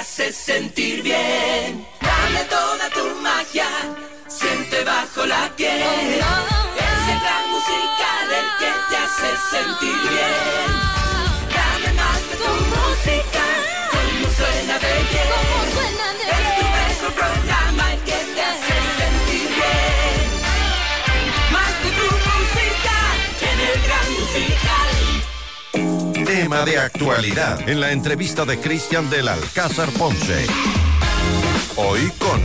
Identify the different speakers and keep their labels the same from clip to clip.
Speaker 1: hace sentir bien. Dale toda tu magia, siente bajo la piel. Ese gran musical el que te hace sentir bien. Dame más de tu música, como suena de bien.
Speaker 2: Tema de actualidad en la entrevista de Cristian del Alcázar Ponce. Hoy con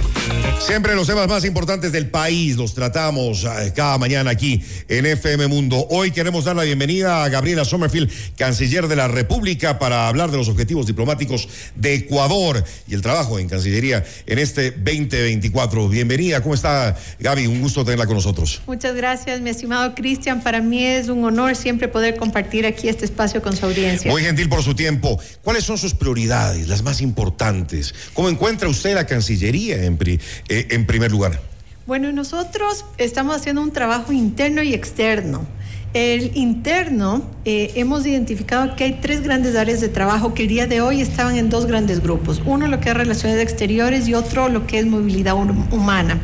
Speaker 3: Siempre los temas más importantes del país los tratamos eh, cada mañana aquí en FM Mundo. Hoy queremos dar la bienvenida a Gabriela Sommerfield, canciller de la República, para hablar de los objetivos diplomáticos de Ecuador y el trabajo en Cancillería en este 2024. Bienvenida, ¿cómo está Gaby? Un gusto tenerla con nosotros.
Speaker 4: Muchas gracias, mi estimado Cristian. Para mí es un honor siempre poder compartir aquí este espacio con su audiencia.
Speaker 3: Muy gentil por su tiempo. ¿Cuáles son sus prioridades, las más importantes? ¿Cómo encuentra usted la Cancillería en, pri- eh, en primer lugar?
Speaker 4: Bueno, nosotros estamos haciendo un trabajo interno y externo. El interno, eh, hemos identificado que hay tres grandes áreas de trabajo que el día de hoy estaban en dos grandes grupos. Uno lo que es relaciones exteriores y otro lo que es movilidad hum- humana.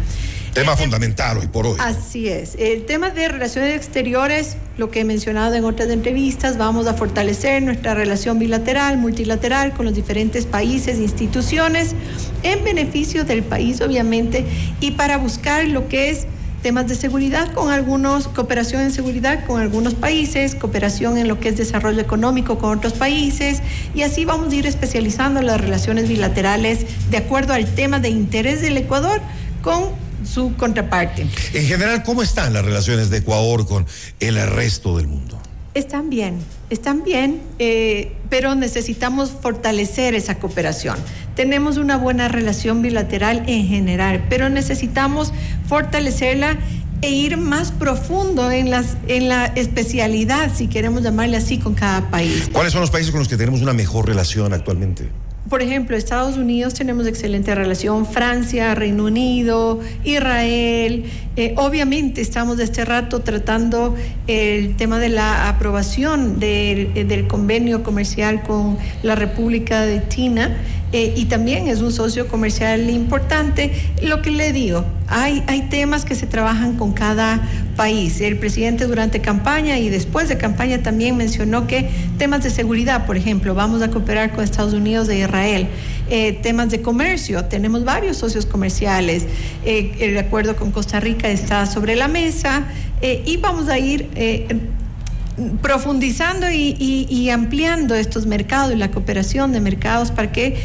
Speaker 3: Tema fundamental hoy por hoy.
Speaker 4: Así es. El tema de relaciones exteriores, lo que he mencionado en otras entrevistas, vamos a fortalecer nuestra relación bilateral, multilateral con los diferentes países e instituciones en beneficio del país, obviamente, y para buscar lo que es temas de seguridad con algunos, cooperación en seguridad con algunos países, cooperación en lo que es desarrollo económico con otros países, y así vamos a ir especializando las relaciones bilaterales de acuerdo al tema de interés del Ecuador con su contraparte.
Speaker 3: En general, ¿cómo están las relaciones de Ecuador con el resto del mundo?
Speaker 4: Están bien, están bien, eh, pero necesitamos fortalecer esa cooperación. Tenemos una buena relación bilateral en general, pero necesitamos fortalecerla e ir más profundo en, las, en la especialidad, si queremos llamarle así, con cada país.
Speaker 3: ¿Cuáles son los países con los que tenemos una mejor relación actualmente?
Speaker 4: Por ejemplo, Estados Unidos tenemos excelente relación, Francia, Reino Unido, Israel. Eh, obviamente estamos de este rato tratando el tema de la aprobación del, del convenio comercial con la República de China eh, y también es un socio comercial importante. Lo que le digo, hay, hay temas que se trabajan con cada país. El presidente durante campaña y después de campaña también mencionó que temas de seguridad, por ejemplo, vamos a cooperar con Estados Unidos e Israel. Eh, temas de comercio, tenemos varios socios comerciales. Eh, el acuerdo con Costa Rica está sobre la mesa eh, y vamos a ir eh, profundizando y, ampliando estos mercados y la cooperación de mercados para que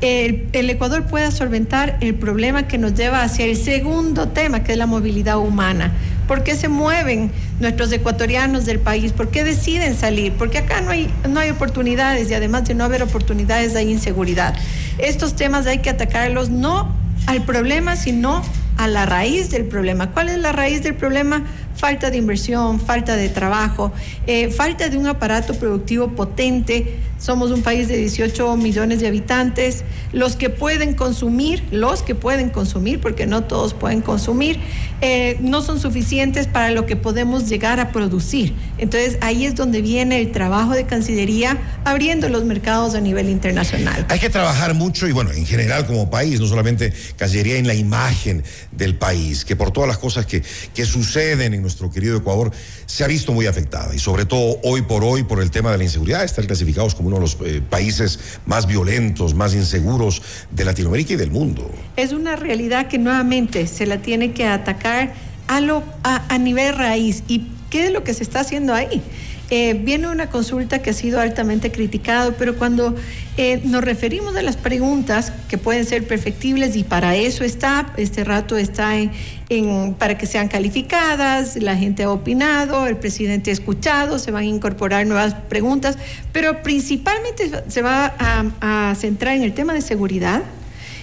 Speaker 4: el, el Ecuador pueda solventar el problema que nos lleva hacia el segundo tema, que es la movilidad humana. ¿Por qué se mueven nuestros ecuatorianos del país? ¿Por qué deciden salir? Porque acá no hay, no hay oportunidades y además de no haber oportunidades hay inseguridad. Estos temas hay que atacarlos no al problema, sino a la raíz del problema. ¿Cuál es la raíz del problema? Falta de inversión, falta de trabajo, eh, falta de un aparato productivo potente. Somos un país de 18 millones de habitantes. Los que pueden consumir, los que pueden consumir, porque no todos pueden consumir, eh, no son suficientes para lo que podemos llegar a producir. Entonces ahí es donde viene el trabajo de Cancillería abriendo los mercados a nivel internacional.
Speaker 3: Hay que trabajar mucho y bueno, en general como país, no solamente Cancillería en la imagen del país, que por todas las cosas que, que suceden en nuestro querido Ecuador se ha visto muy afectada y sobre todo hoy por hoy por el tema de la inseguridad, están clasificados como uno de los eh, países más violentos, más inseguros de Latinoamérica y del mundo.
Speaker 4: Es una realidad que nuevamente se la tiene que atacar a, lo, a, a nivel raíz. ¿Y qué es lo que se está haciendo ahí? Eh, viene una consulta que ha sido altamente criticado, pero cuando eh, nos referimos a las preguntas que pueden ser perfectibles y para eso está, este rato está en, para que sean calificadas, la gente ha opinado, el presidente ha escuchado, se van a incorporar nuevas preguntas, pero principalmente se va a centrar en el tema de seguridad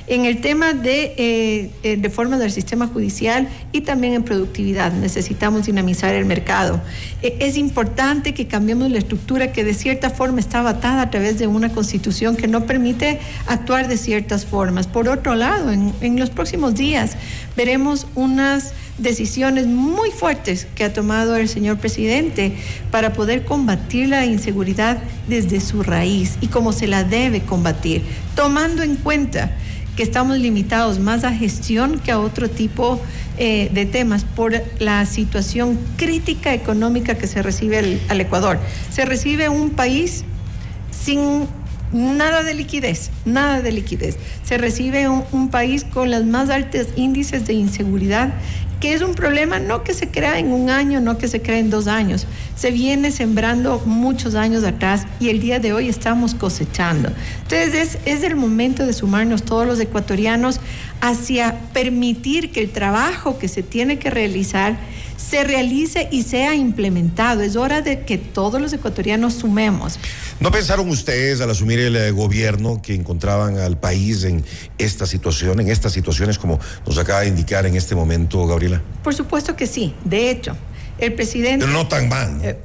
Speaker 4: En el tema de eh, eh, reformas del sistema judicial y también en productividad, necesitamos dinamizar el mercado. Eh, es importante que cambiemos la estructura que de cierta forma está atada a través de una constitución que no permite actuar de ciertas formas. Por otro lado, en, en los próximos días veremos unas decisiones muy fuertes que ha tomado el señor presidente para poder combatir la inseguridad desde su raíz y cómo se la debe combatir, tomando en cuenta que estamos limitados más a gestión que a otro tipo eh, de temas por la situación crítica económica que se recibe al, Ecuador. Se recibe un país sin nada de liquidez, nada de liquidez. Se recibe un, un país con los más altos índices de inseguridad que es un problema no que se crea en un año, no que se crea en dos años, se viene sembrando muchos años atrás y el día de hoy estamos cosechando. Entonces es, es el momento de sumarnos todos los ecuatorianos hacia permitir que el trabajo que se tiene que realizar se realice y sea implementado. Es hora de que todos los ecuatorianos sumemos.
Speaker 3: ¿No pensaron ustedes al asumir el eh, gobierno que encontraban al país en esta situación, en estas situaciones como nos acaba de indicar en este momento, Gabriela?
Speaker 4: Por supuesto que sí. De hecho, el presidente...
Speaker 3: Pero no tan mal.
Speaker 4: Eh,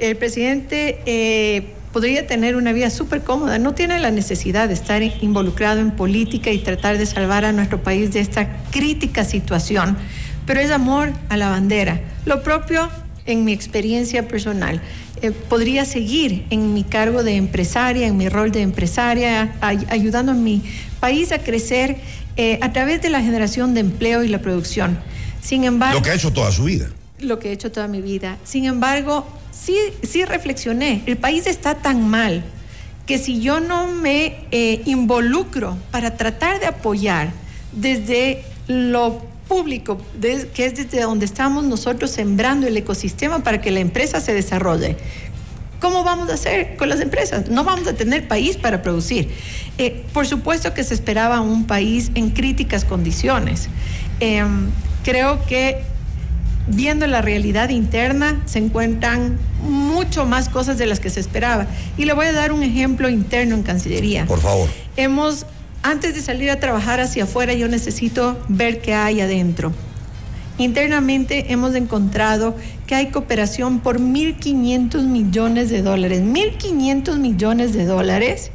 Speaker 4: el presidente... Eh, podría tener una vida súper cómoda, no tiene la necesidad de estar involucrado en política y tratar de salvar a nuestro país de esta crítica situación pero es amor a la bandera. Lo propio en mi experiencia personal. Eh, podría seguir en mi cargo de empresaria, en mi rol de empresaria, ayudando a mi país a crecer eh, a través de la generación de empleo y la producción. Sin embargo...
Speaker 3: Lo que ha hecho toda su vida.
Speaker 4: Lo que he hecho toda mi vida. Sin embargo, sí, sí reflexioné, el país está tan mal que si yo no me eh, involucro para tratar de apoyar desde lo público, que es desde donde estamos nosotros sembrando el ecosistema para que la empresa se desarrolle. ¿Cómo vamos a hacer con las empresas? No vamos a tener país para producir. Eh, por supuesto que se esperaba un país en críticas condiciones. Em, creo que viendo la realidad interna se encuentran mucho más cosas de las que se esperaba. Y le voy a dar un ejemplo interno en Cancillería.
Speaker 3: Por favor.
Speaker 4: Hemos antes de salir a trabajar hacia afuera, yo necesito ver qué hay adentro. Internamente hemos encontrado que hay cooperación por 1.500 millones de dólares. 1.500 millones de dólares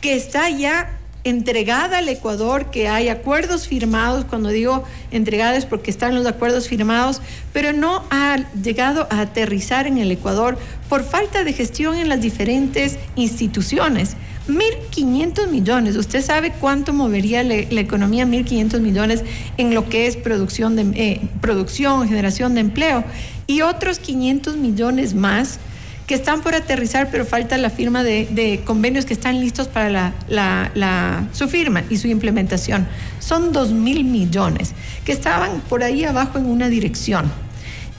Speaker 4: que está ya entregada al Ecuador, que hay acuerdos firmados, cuando digo entregadas porque están los acuerdos firmados, pero no ha llegado a aterrizar en el Ecuador por falta de gestión en las diferentes instituciones. 1.500 millones. ¿Usted sabe cuánto movería la, economía 1.500 millones en lo que es producción, de, eh, producción, generación de empleo? Y otros 500 millones más que están por aterrizar, pero falta la firma de, convenios que están listos para la, su firma y su implementación. Son 2.000 millones que estaban por ahí abajo en una dirección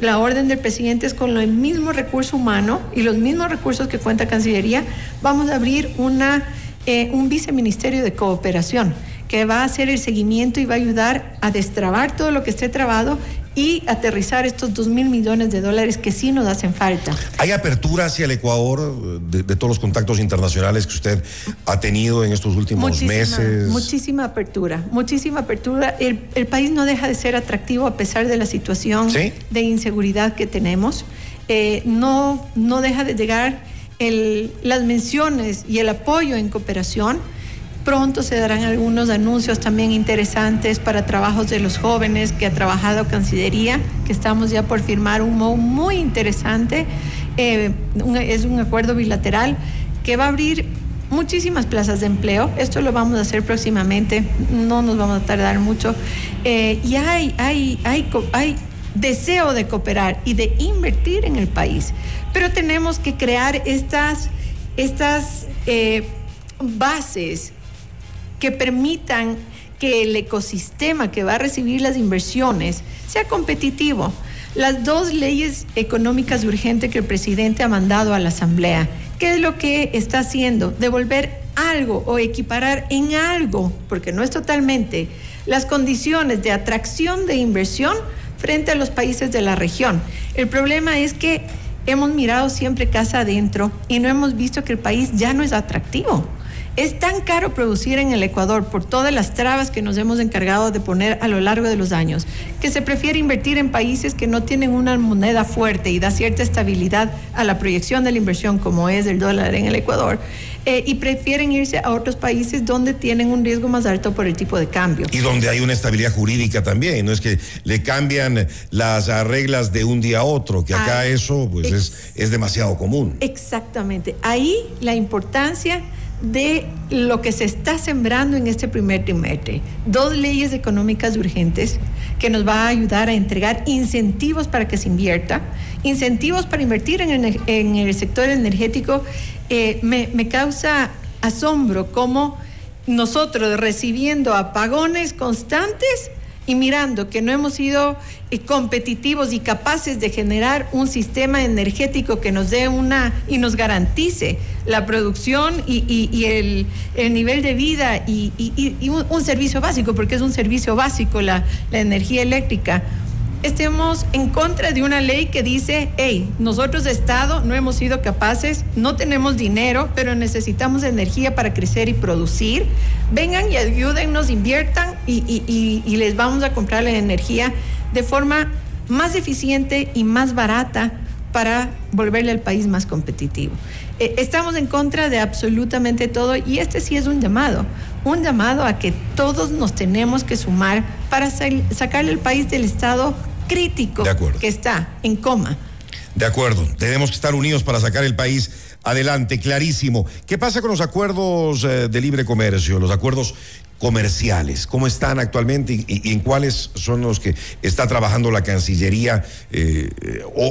Speaker 4: la orden del presidente es con el mismo recurso humano y los mismos recursos que cuenta Cancillería, vamos a abrir una, eh, un viceministerio de cooperación que va a hacer el seguimiento y va a ayudar a destrabar todo lo que esté trabado y aterrizar estos dos mil millones de dólares que sí nos hacen falta.
Speaker 3: ¿Hay apertura hacia el Ecuador de, todos los contactos internacionales que usted ha tenido en estos últimos meses?
Speaker 4: Muchísima apertura, muchísima apertura. El, país no deja de ser atractivo a pesar de la situación de inseguridad que tenemos. Eh, no, no deja de llegar el, las menciones y el apoyo en cooperación Pronto se darán algunos anuncios también interesantes para trabajos de los jóvenes que ha trabajado Cancillería, que estamos ya por firmar un MOU muy interesante. Eh, es un acuerdo bilateral que va a abrir muchísimas plazas de empleo. Esto lo vamos a hacer próximamente, no nos vamos a tardar mucho. Eh, y hay, hay, hay, hay deseo de cooperar y de invertir en el país, pero tenemos que crear estas, estas eh, bases que permitan que el ecosistema que va a recibir las inversiones sea competitivo. Las dos leyes económicas urgentes que el presidente ha mandado a la Asamblea, ¿qué es lo que está haciendo? Devolver algo o equiparar en algo, porque no es totalmente, las condiciones de atracción de inversión frente a los países de la región. El problema es que hemos mirado siempre casa adentro y no hemos visto que el país ya no es atractivo Es tan caro producir en el Ecuador por todas las trabas que nos hemos encargado de poner a lo largo de los años, que se prefiere invertir en países que no tienen una moneda fuerte y da cierta estabilidad a la proyección de la inversión como es el dólar en el Ecuador. Eh, y prefieren irse a otros países donde tienen un riesgo más alto por el tipo de cambio.
Speaker 3: Y donde hay una estabilidad jurídica también, no es que le cambian las reglas de un día a otro, que acá eso pues es, es demasiado común.
Speaker 4: Exactamente. Ahí la importancia de lo que se está sembrando en este primer trimestre. Dos leyes económicas urgentes que nos va a ayudar a entregar incentivos para que se invierta, incentivos para invertir en el, sector energético. Eh, me, me causa asombro cómo nosotros recibiendo apagones constantes, y mirando que no hemos sido eh, competitivos y capaces de generar un sistema energético que nos dé una y nos garantice la producción y, el, nivel de vida y, un, un, servicio básico, porque es un servicio básico la energía eléctrica estemos en contra de una ley que dice, hey, nosotros Estado no hemos sido capaces, no tenemos dinero, pero necesitamos energía para crecer y producir. Vengan y ayúdennos, inviertan y, les vamos a comprar la energía de forma más eficiente y más barata para volverle al país más competitivo. Eh, estamos en contra de absolutamente todo y este sí es un llamado, un llamado a que todos nos tenemos que sumar para sacarle el país del estado crítico que está en coma.
Speaker 3: De acuerdo, tenemos que estar unidos para sacar el país adelante, clarísimo. ¿Qué pasa con los acuerdos eh, de libre comercio, los acuerdos comerciales? ¿Cómo están actualmente y, en cuáles son los que está trabajando la Cancillería eh,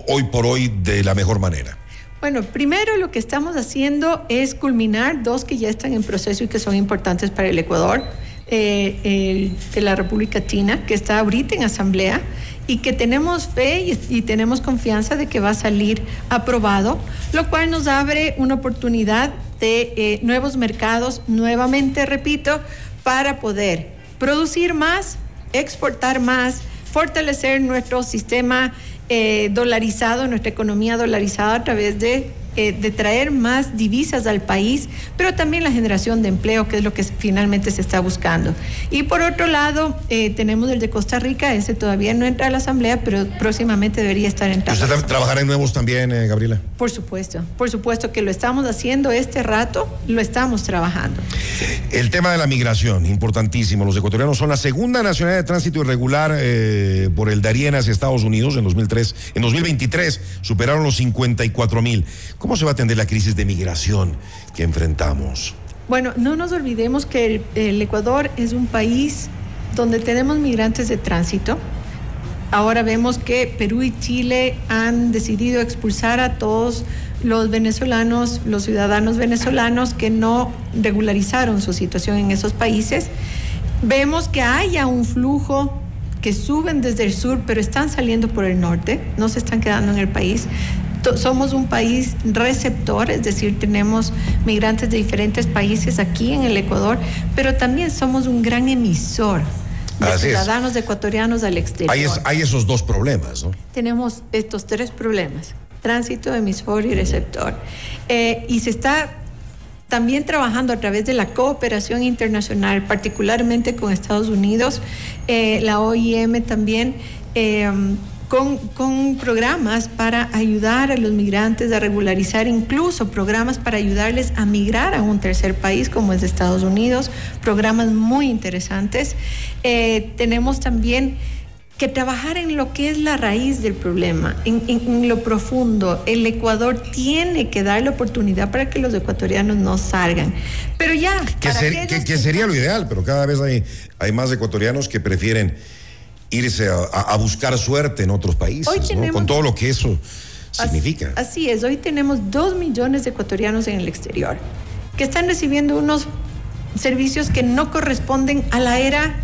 Speaker 3: hoy por hoy de la mejor manera?
Speaker 4: Bueno, primero lo que estamos haciendo es culminar dos que ya están en proceso y que son importantes para el Ecuador. Eh, de la República China, que está ahorita en asamblea y que tenemos fe y, tenemos confianza de que va a salir aprobado, lo cual nos abre una oportunidad de eh, nuevos mercados, nuevamente repito, para poder producir más, exportar más, fortalecer nuestro sistema eh, dolarizado, nuestra economía dolarizada a través de eh, de traer más divisas al país, pero también la generación de empleo, que es lo que finalmente se está buscando. Y por otro lado, eh, tenemos el de Costa Rica, ese todavía no entra a la Asamblea, pero próximamente debería estar entrando.
Speaker 3: ¿Usted trabajará en nuevos también, eh, Gabriela?
Speaker 4: Por supuesto, por supuesto que lo estamos haciendo este rato, lo estamos trabajando.
Speaker 3: El tema de la migración, importantísimo. Los ecuatorianos son la segunda nacionalidad de tránsito irregular por el Darien hacia Estados Unidos en 2003. En 2023 superaron los 54 mil. ¿Cómo se va a atender la crisis de migración que enfrentamos?
Speaker 4: Bueno, no nos olvidemos que el, Ecuador es un país donde tenemos migrantes de tránsito. Ahora vemos que Perú y Chile han decidido expulsar a todos los venezolanos, los ciudadanos venezolanos que no regularizaron su situación en esos países. Vemos que haya un flujo que suben desde el sur, pero están saliendo por el norte, no se están quedando en el país somos un país receptor, es decir, tenemos migrantes de diferentes países aquí en el Ecuador, pero también somos un gran emisor de ciudadanos ecuatorianos al exterior.
Speaker 3: Hay, esos dos problemas, ¿no?
Speaker 4: Tenemos estos tres problemas, tránsito, emisor y receptor. Eh, y se está también trabajando a través de la cooperación internacional, particularmente con Estados Unidos, eh, la OIM también. Eh, con, programas para ayudar a los migrantes a regularizar, incluso programas para ayudarles a migrar a un tercer país como es Estados Unidos, programas muy interesantes. Eh, tenemos también que trabajar en lo que es la raíz del problema, en, lo profundo. El Ecuador tiene que dar la oportunidad para que los ecuatorianos no salgan. Pero ya.
Speaker 3: Que, sería lo ideal, pero cada vez hay, hay más ecuatorianos que prefieren irse a, buscar suerte en otros países, con todo lo que eso significa.
Speaker 4: Así es, hoy tenemos dos millones de ecuatorianos en el exterior que están recibiendo unos servicios que no corresponden a la era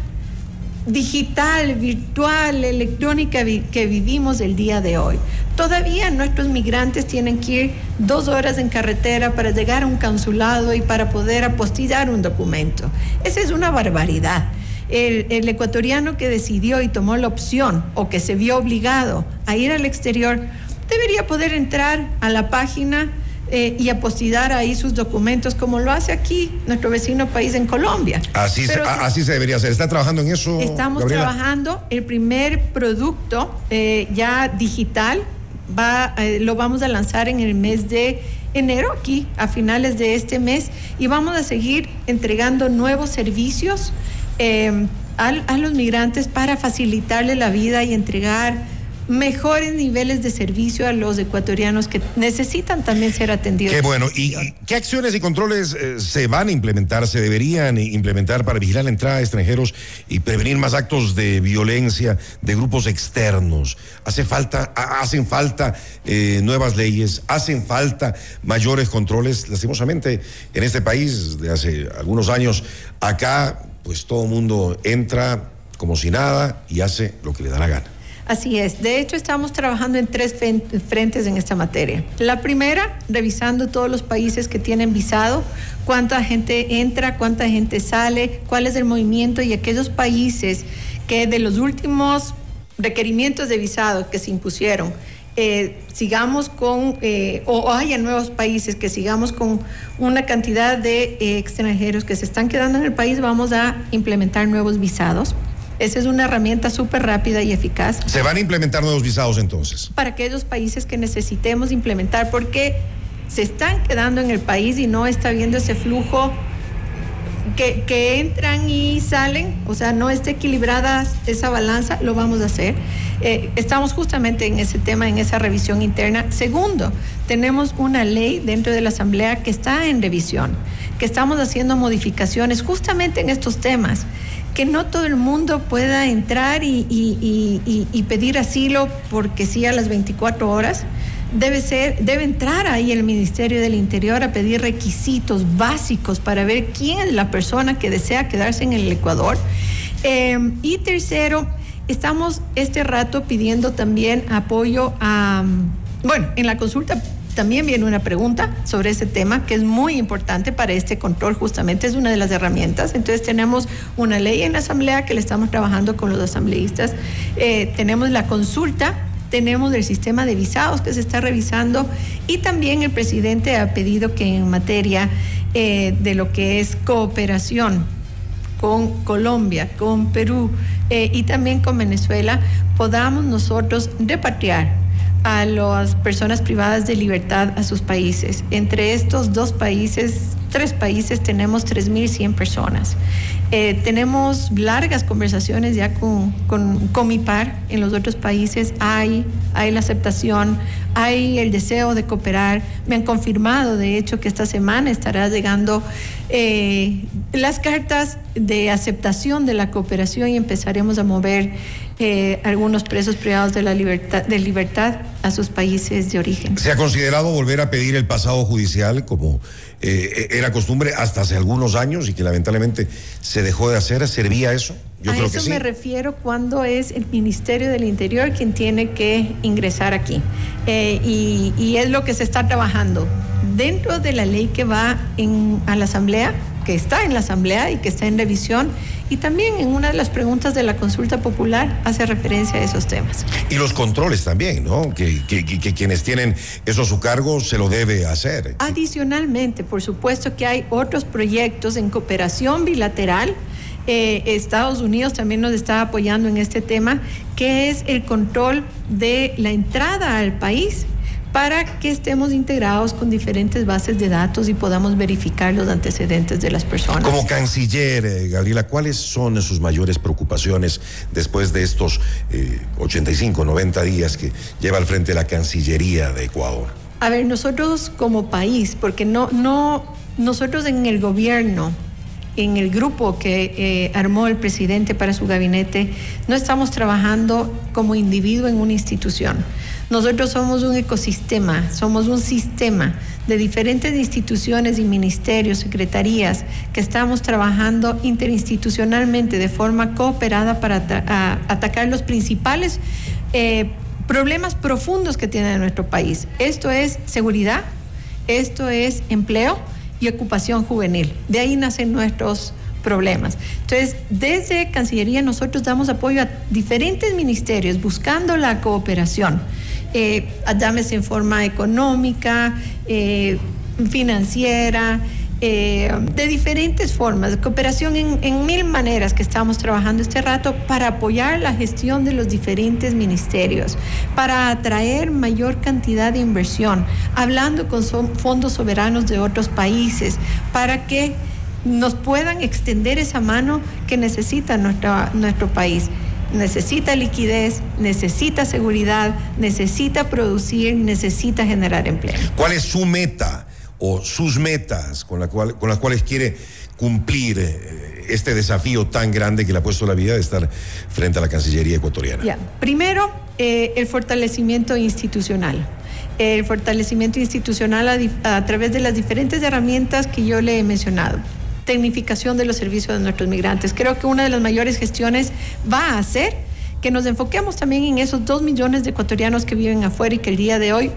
Speaker 4: digital, virtual, electrónica que vivimos el día de hoy. Todavía nuestros migrantes tienen que ir dos horas en carretera para llegar a un consulado y para poder apostillar un documento. Esa es una barbaridad el, ecuatoriano que decidió y tomó la opción o que se vio obligado a ir al exterior debería poder entrar a la página eh, y apostillar ahí sus documentos, como lo hace aquí nuestro vecino país en Colombia.
Speaker 3: Así, se, así se debería hacer. ¿Está trabajando en eso?
Speaker 4: Estamos trabajando el primer producto eh, ya digital. Va, eh, lo vamos a lanzar en el mes de enero, aquí, a finales de este mes, y vamos a seguir entregando nuevos servicios a los migrantes para facilitarle la vida y entregar mejores niveles de servicio a los ecuatorianos que necesitan también ser atendidos.
Speaker 3: Qué bueno. ¿Y, qué acciones y controles eh, se van a implementar, se deberían implementar para vigilar la entrada de extranjeros y prevenir más actos de violencia de grupos externos? ¿Hace falta, hacen falta eh, nuevas leyes? ¿Hacen falta mayores controles? Lastimosamente, en este país, de hace algunos años, acá, pues todo el mundo entra como si nada y hace lo que le da la gana.
Speaker 4: Así es. De hecho, estamos trabajando en tres frentes en esta materia. La primera, revisando todos los países que tienen visado, cuánta gente entra, cuánta gente sale, cuál es el movimiento y aquellos países que de los últimos requerimientos de visado que se impusieron, eh, sigamos con, eh, o, haya nuevos países que sigamos con una cantidad de eh, extranjeros que se están quedando en el país, vamos a implementar nuevos visados. Esa es una herramienta súper rápida y eficaz.
Speaker 3: ¿Se van a implementar nuevos visados entonces?
Speaker 4: Para aquellos países que necesitemos implementar, porque se están quedando en el país y no está viendo ese flujo que, entran y salen, o sea, no está equilibrada esa balanza, lo vamos a hacer. Eh, estamos justamente en ese tema, en esa revisión interna. Segundo, tenemos una ley dentro de la Asamblea que está en revisión, que estamos haciendo modificaciones justamente en estos temas que no todo el mundo pueda entrar y, pedir asilo porque sí a las 24 horas. Debe ser, debe entrar ahí el Ministerio del Interior a pedir requisitos básicos para ver quién es la persona que desea quedarse en el Ecuador. Em, y tercero, estamos este rato pidiendo también apoyo a, bueno, en la consulta también viene una pregunta sobre ese tema que es muy importante para este control, justamente es una de las herramientas. Entonces tenemos una ley en la Asamblea que le estamos trabajando con los asambleístas, eh, tenemos la consulta tenemos el sistema de visados que se está revisando y también el presidente ha pedido que en materia eh, de lo que es cooperación con Colombia, con Perú eh, y también con Venezuela, podamos nosotros repatriar a las personas privadas de libertad a sus países. Entre estos dos países, tres países, tenemos 3.100 personas. Eh, tenemos largas conversaciones ya con, con, mi par en los otros países. Hay, hay la aceptación, hay el deseo de cooperar. Me han confirmado, de hecho, que esta semana estará llegando eh, las cartas de aceptación de la cooperación y empezaremos a mover eh, algunos presos privados de la libertad, de libertad a sus países de origen.
Speaker 3: ¿Se ha considerado volver a pedir el pasado judicial como era costumbre hasta hace algunos años y que lamentablemente se dejó de hacer? ¿Servía eso?
Speaker 4: Yo a creo eso que sí. me refiero cuando es el Ministerio del Interior quien tiene que ingresar aquí. Eh, y, y, es lo que se está trabajando. Dentro de la ley que va en, a la Asamblea, que está en la Asamblea y que está en revisión, y también en una de las preguntas de la consulta popular hace referencia a esos temas.
Speaker 3: Y los controles también, ¿no? Que, quienes tienen eso a su cargo se lo debe hacer.
Speaker 4: Adicionalmente, por supuesto que hay otros proyectos en cooperación bilateral. Eh, Estados Unidos también nos está apoyando en este tema, que es el control de la entrada al país para que estemos integrados con diferentes bases de datos y podamos verificar los antecedentes de las personas.
Speaker 3: Como canciller, eh, Gabriela, ¿cuáles son sus mayores preocupaciones después de estos 85, eh, 90 días que lleva al frente la Cancillería de Ecuador?
Speaker 4: A ver, nosotros como país, porque no, no, nosotros en el gobierno, en el grupo que eh, armó el presidente para su gabinete, no estamos trabajando como individuo en una institución nosotros somos un ecosistema, somos un sistema de diferentes instituciones y ministerios, secretarías, que estamos trabajando interinstitucionalmente de forma cooperada para atacar los principales eh, problemas profundos que tiene nuestro país. Esto es seguridad, esto es empleo y ocupación juvenil. De ahí nacen nuestros problemas. Entonces, desde Cancillería nosotros damos apoyo a diferentes ministerios buscando la cooperación eh, llámese en forma económica, eh, financiera, eh, de diferentes formas, de cooperación en, mil maneras que estamos trabajando este rato para apoyar la gestión de los diferentes ministerios, para atraer mayor cantidad de inversión, hablando con fondos soberanos de otros países, para que nos puedan extender esa mano que necesita nuestra, nuestro país necesita liquidez, necesita seguridad, necesita producir, necesita generar empleo.
Speaker 3: ¿Cuál es su meta o sus metas con, las cuales quiere cumplir eh, este desafío tan grande que le ha puesto la vida de estar frente a la Cancillería ecuatoriana?
Speaker 4: Primero, eh, el fortalecimiento institucional. El fortalecimiento institucional a, a través de las diferentes herramientas que yo le he mencionado tecnificación de los servicios de nuestros migrantes. Creo que una de las mayores gestiones va a ser que nos enfoquemos también en esos dos millones de ecuatorianos que viven afuera y que el día de hoy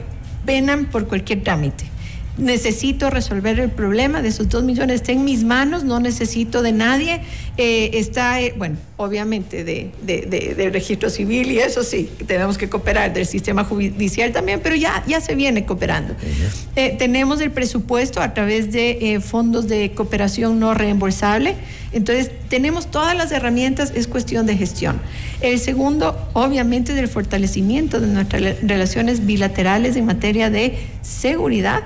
Speaker 4: penan por cualquier trámite necesito resolver el problema de esos dos millones, está en mis manos, no necesito de nadie, eh, está, eh, bueno, obviamente de, de, de, del registro civil y eso sí, tenemos que cooperar, del sistema judicial también, pero ya, ya se viene cooperando. Eh, tenemos el presupuesto a través de eh, fondos de cooperación no reembolsable, entonces tenemos todas las herramientas, es cuestión de gestión. El segundo, obviamente, del fortalecimiento de nuestras relaciones bilaterales en materia de seguridad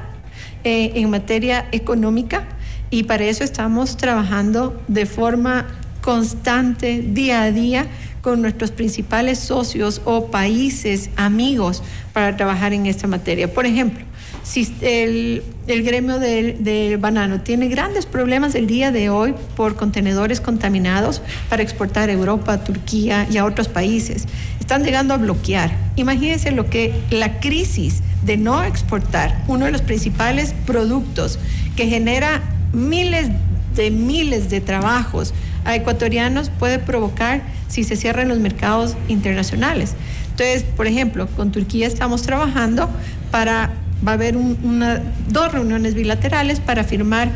Speaker 4: eh, en materia económica y para eso estamos trabajando de forma constante, día a día, con nuestros principales socios o países amigos para trabajar en esta materia. Por ejemplo, si el, el gremio del, del, banano tiene grandes problemas el día de hoy por contenedores contaminados para exportar a Europa, Turquía y a otros países. Están llegando a bloquear. Imagínense lo que la crisis de no exportar, uno de los principales productos que genera miles de miles de trabajos a ecuatorianos puede provocar si se cierran los mercados internacionales. Entonces, por ejemplo, con Turquía estamos trabajando para va a haber un, una, dos reuniones bilaterales para firmar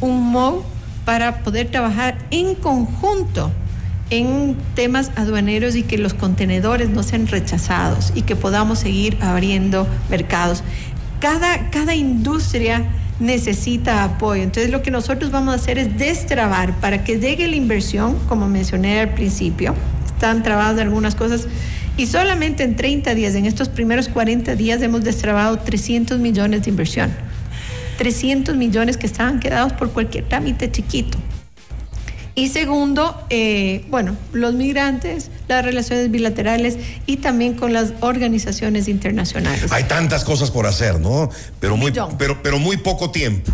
Speaker 4: un MOU para poder trabajar en conjunto en temas aduaneros y que los contenedores no sean rechazados y que podamos seguir abriendo mercados. Cada, cada industria necesita apoyo. Entonces lo que nosotros vamos a hacer es destrabar para que llegue la inversión, como mencioné al principio. Están trabadas algunas cosas y solamente en 30 días, en estos primeros 40 días, hemos destrabado 300 millones de inversión. 300 millones que estaban quedados por cualquier trámite chiquito. Y segundo, eh, bueno, los migrantes, las relaciones bilaterales y también con las organizaciones internacionales.
Speaker 3: Hay tantas cosas por hacer, ¿no? Pero muy, pero, pero muy poco tiempo.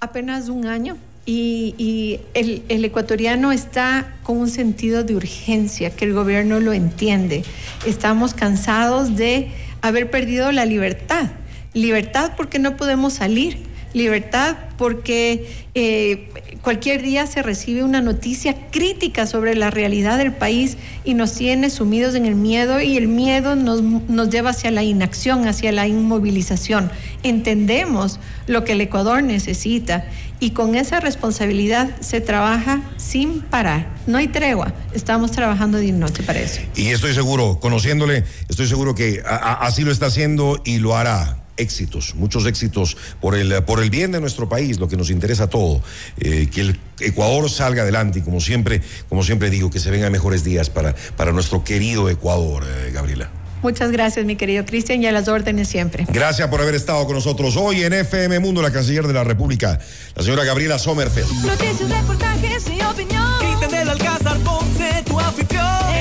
Speaker 4: Apenas un año. Y, y el, el, ecuatoriano está con un sentido de urgencia, que el gobierno lo entiende. Estamos cansados de haber perdido la libertad. Libertad porque no podemos salir. Libertad porque eh, cualquier día se recibe una noticia crítica sobre la realidad del país y nos tiene sumidos en el miedo y el miedo nos, nos lleva hacia la inacción, hacia la inmovilización. Entendemos lo que el Ecuador necesita y con esa responsabilidad se trabaja sin parar. No hay tregua, estamos trabajando de noche para eso.
Speaker 3: Y estoy seguro, conociéndole, estoy seguro que a, así lo está haciendo y lo hará éxitos, muchos éxitos por el, por el bien de nuestro país, lo que nos interesa a todo, eh, que el Ecuador salga adelante y como siempre, como siempre digo, que se vengan mejores días para, para nuestro querido Ecuador, eh, Gabriela.
Speaker 4: Muchas gracias, mi querido Cristian, y a las órdenes siempre.
Speaker 3: Gracias por haber estado con nosotros hoy en FM Mundo, la canciller de la República, la señora Gabriela Sommerfeld.
Speaker 1: Noticias, reportajes y opinión. Cristian del Alcázar Ponce, tu anfitrión.